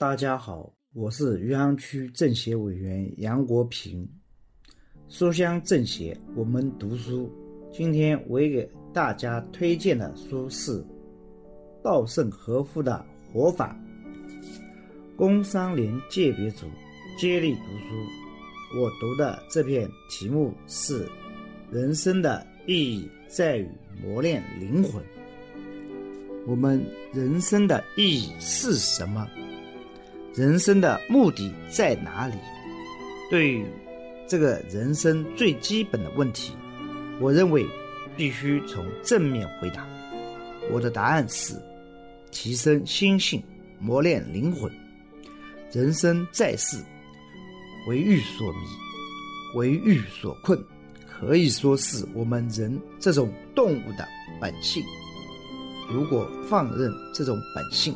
大家好，我是余杭区政协委员杨国平。书香政协，我们读书。今天我给大家推荐的书是稻盛和夫的《活法》。工商联界别组接力读书，我读的这篇题目是“人生的意义在于磨练灵魂”。我们人生的意义是什么？人生的目的在哪里？对于这个人生最基本的问题，我认为必须从正面回答。我的答案是：提升心性，磨练灵魂。人生在世，为欲所迷，为欲所困，可以说是我们人这种动物的本性。如果放任这种本性，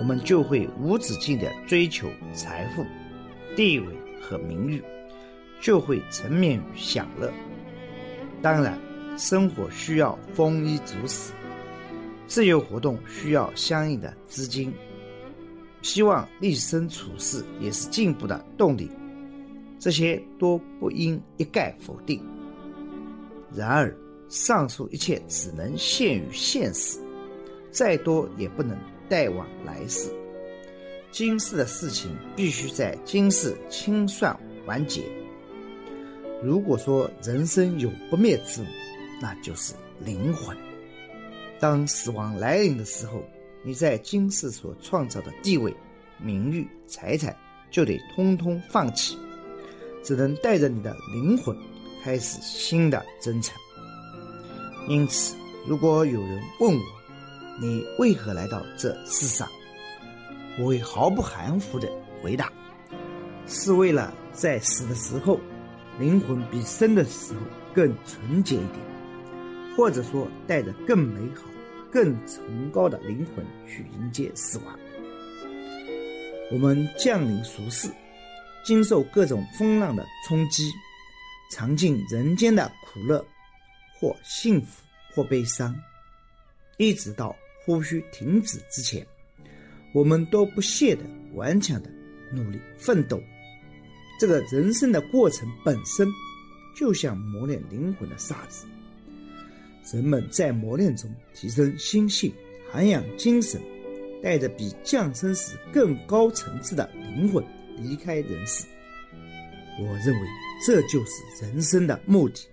我们就会无止境地追求财富、地位和名誉，就会沉湎于享乐。当然，生活需要丰衣足食，自由活动需要相应的资金。希望立身处世也是进步的动力，这些都不应一概否定。然而，上述一切只能限于现实，再多也不能。带往来世，今世的事情必须在今世清算完结。如果说人生有不灭之物，那就是灵魂。当死亡来临的时候，你在今世所创造的地位、名誉、财产就得通通放弃，只能带着你的灵魂开始新的征程。因此，如果有人问我，你为何来到这世上？我会毫不含糊的回答：是为了在死的时候，灵魂比生的时候更纯洁一点，或者说带着更美好、更崇高的灵魂去迎接死亡。我们降临俗世，经受各种风浪的冲击，尝尽人间的苦乐，或幸福，或悲伤，一直到。呼吸停止之前，我们都不懈的、顽强的努力奋斗。这个人生的过程本身，就像磨练灵魂的沙子。人们在磨练中提升心性、涵养精神，带着比降生时更高层次的灵魂离开人世。我认为这就是人生的目的。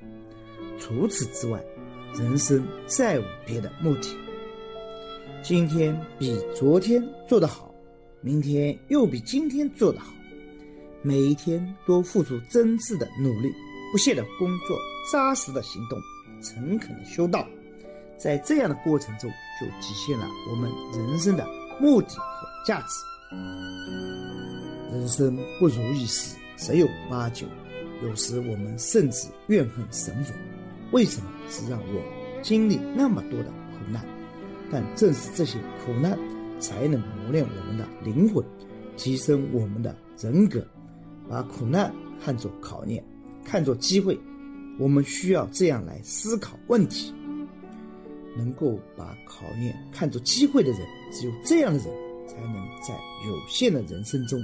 除此之外，人生再无别的目的。今天比昨天做得好，明天又比今天做得好，每一天都付出真挚的努力，不懈的工作，扎实的行动，诚恳的修道，在这样的过程中，就体现了我们人生的目的和价值。人生不如意事十有八九，有时我们甚至怨恨神佛，为什么只让我经历那么多的苦难？但正是这些苦难，才能磨练我们的灵魂，提升我们的人格。把苦难看作考验，看作机会，我们需要这样来思考问题。能够把考验看作机会的人，只有这样的人，才能在有限的人生中，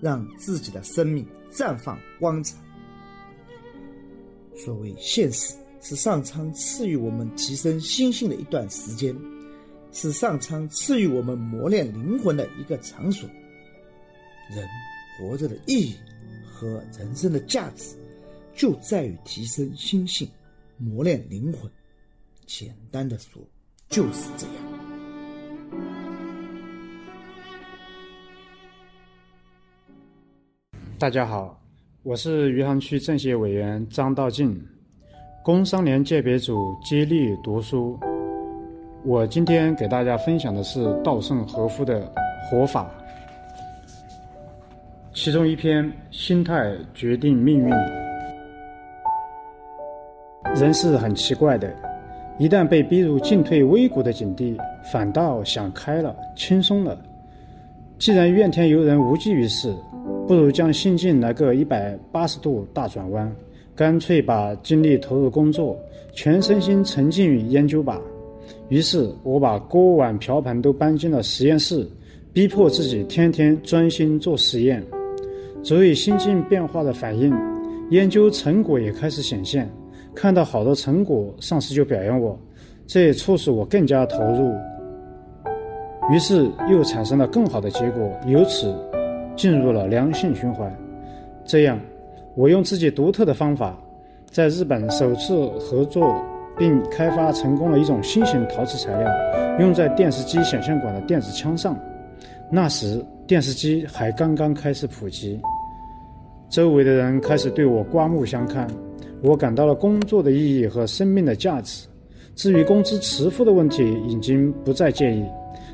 让自己的生命绽放光彩。所谓现实，是上苍赐予我们提升心性的一段时间。是上苍赐予我们磨练灵魂的一个场所。人活着的意义和人生的价值，就在于提升心性，磨练灵魂。简单的说，就是这样。大家好，我是余杭区政协委员张道静，工商联界别组接力读书。我今天给大家分享的是稻盛和夫的活法，其中一篇“心态决定命运”。人是很奇怪的，一旦被逼入进退维谷的境地，反倒想开了、轻松了。既然怨天尤人无济于事，不如将心境来个一百八十度大转弯，干脆把精力投入工作，全身心沉浸于研究吧。于是我把锅碗瓢盆都搬进了实验室，逼迫自己天天专心做实验。所以心境变化的反应，研究成果也开始显现。看到好的成果，上司就表扬我，这也促使我更加投入。于是又产生了更好的结果，由此进入了良性循环。这样，我用自己独特的方法，在日本首次合作并开发成功了一种新型陶瓷材料，用在电视机显像管的电子枪上。那时电视机还刚刚开始普及。周围的人开始对我刮目相看，我感到了工作的意义和生命的价值。至于工资迟付的问题，已经不再介意。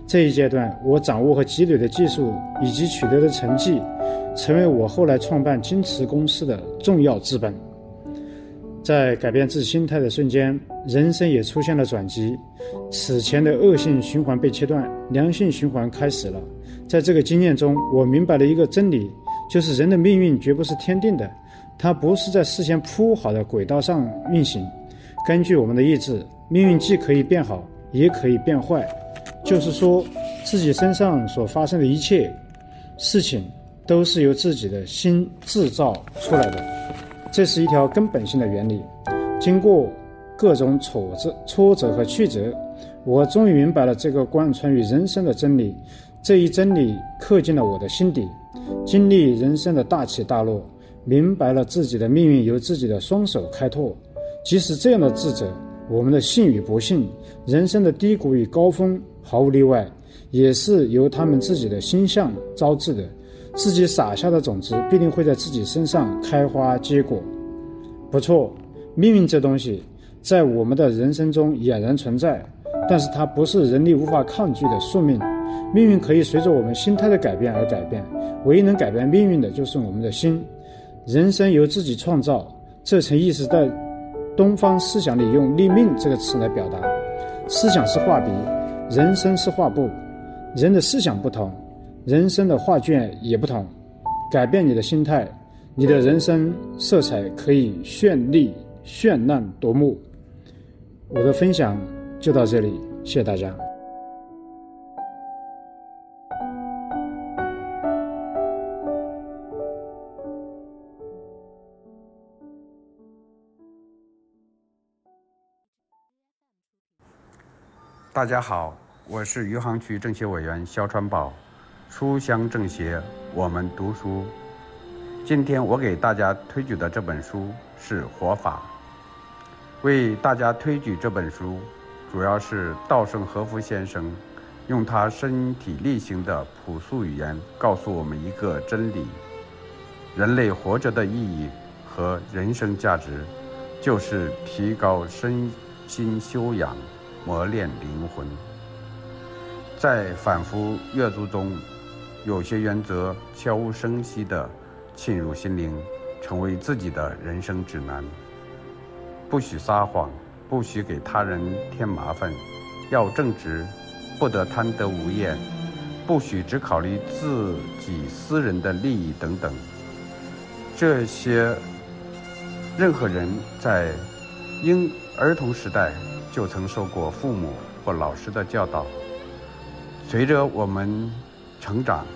这一阶段，我掌握和积累的技术以及取得的成绩，成为我后来创办金池公司的重要资本。在改变自心态的瞬间，人生也出现了转机。此前的恶性循环被切断，良性循环开始了。在这个经验中，我明白了一个真理。就是人的命运绝不是天定的，它不是在事先铺好的轨道上运行。根据我们的意志，命运既可以变好，也可以变坏。就是说，自己身上所发生的一切事情，都是由自己的心制造出来的。这是一条根本性的原理。经过各种挫折、挫折和曲折，我终于明白了这个贯穿于人生的真理。这一真理刻进了我的心底。经历人生的大起大落，明白了自己的命运由自己的双手开拓。即使这样的智者，我们的幸与不幸，人生的低谷与高峰，毫无例外，也是由他们自己的心象招致的。自己撒下的种子，必定会在自己身上开花结果。不错，命运这东西，在我们的人生中俨然存在，但是它不是人力无法抗拒的宿命。命运可以随着我们心态的改变而改变，唯一能改变命运的就是我们的心。人生由自己创造，这层意思在东方思想里用“立命”这个词来表达。思想是画笔，人生是画布。人的思想不同，人生的画卷也不同。改变你的心态，你的人生色彩可以绚丽、绚烂夺目。我的分享就到这里，谢谢大家。大家好，我是余杭区政协委员肖传宝，书香政协，我们读书。今天我给大家推举的这本书是《活法》。为大家推举这本书，主要是稻盛和夫先生用他身体力行的朴素语言告诉我们一个真理：人类活着的意义和人生价值，就是提高身心修养。磨练灵魂，在反复阅读中，有些原则悄无声息地沁入心灵，成为自己的人生指南。不许撒谎，不许给他人添麻烦，要正直，不得贪得无厌，不许只考虑自己私人的利益等等。这些，任何人在婴儿童时代。就曾受过父母或老师的教导。随着我们成长，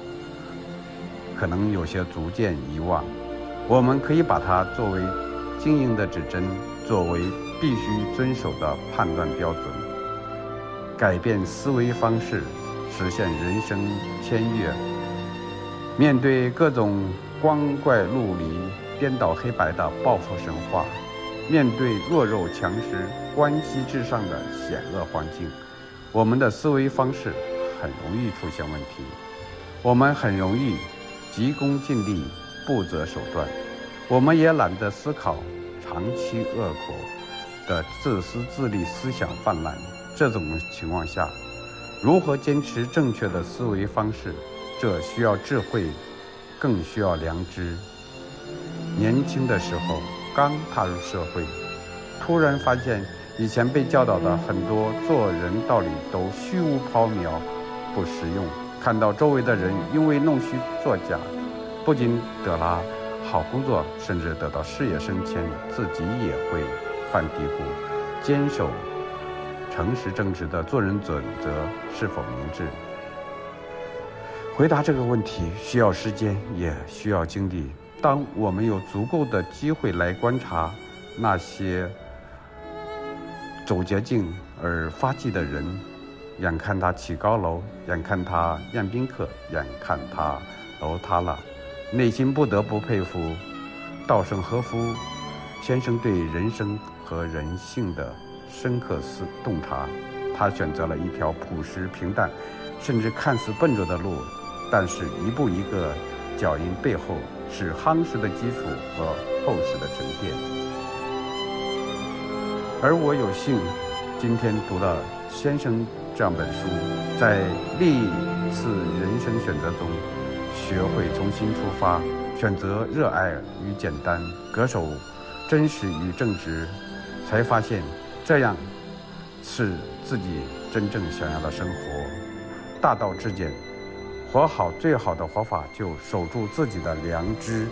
可能有些逐渐遗忘。我们可以把它作为经营的指针，作为必须遵守的判断标准。改变思维方式，实现人生签跃。面对各种光怪陆离、颠倒黑白的报复神话。面对弱肉强食、关系至上的险恶环境，我们的思维方式很容易出现问题。我们很容易急功近利、不择手段，我们也懒得思考长期恶果的自私自利思想泛滥。这种情况下，如何坚持正确的思维方式？这需要智慧，更需要良知。年轻的时候。刚踏入社会，突然发现以前被教导的很多做人道理都虚无缥缈、不实用。看到周围的人因为弄虚作假，不仅得了好工作，甚至得到事业升迁，自己也会犯嘀咕：坚守诚实正直的做人准则是否明智？回答这个问题需要时间，也需要精力。当我们有足够的机会来观察那些走捷径而发迹的人，眼看他起高楼，眼看他宴宾客，眼看他楼塌了，内心不得不佩服稻盛和夫先生对人生和人性的深刻思洞察。他选择了一条朴实平淡，甚至看似笨拙的路，但是一步一个脚印背后。是夯实的基础和厚实的沉淀。而我有幸今天读了先生这样本书，在历次人生选择中，学会重新出发，选择热爱与简单，恪守真实与正直，才发现这样是自己真正想要的生活。大道至简。活好最好的活法，就守住自己的良知。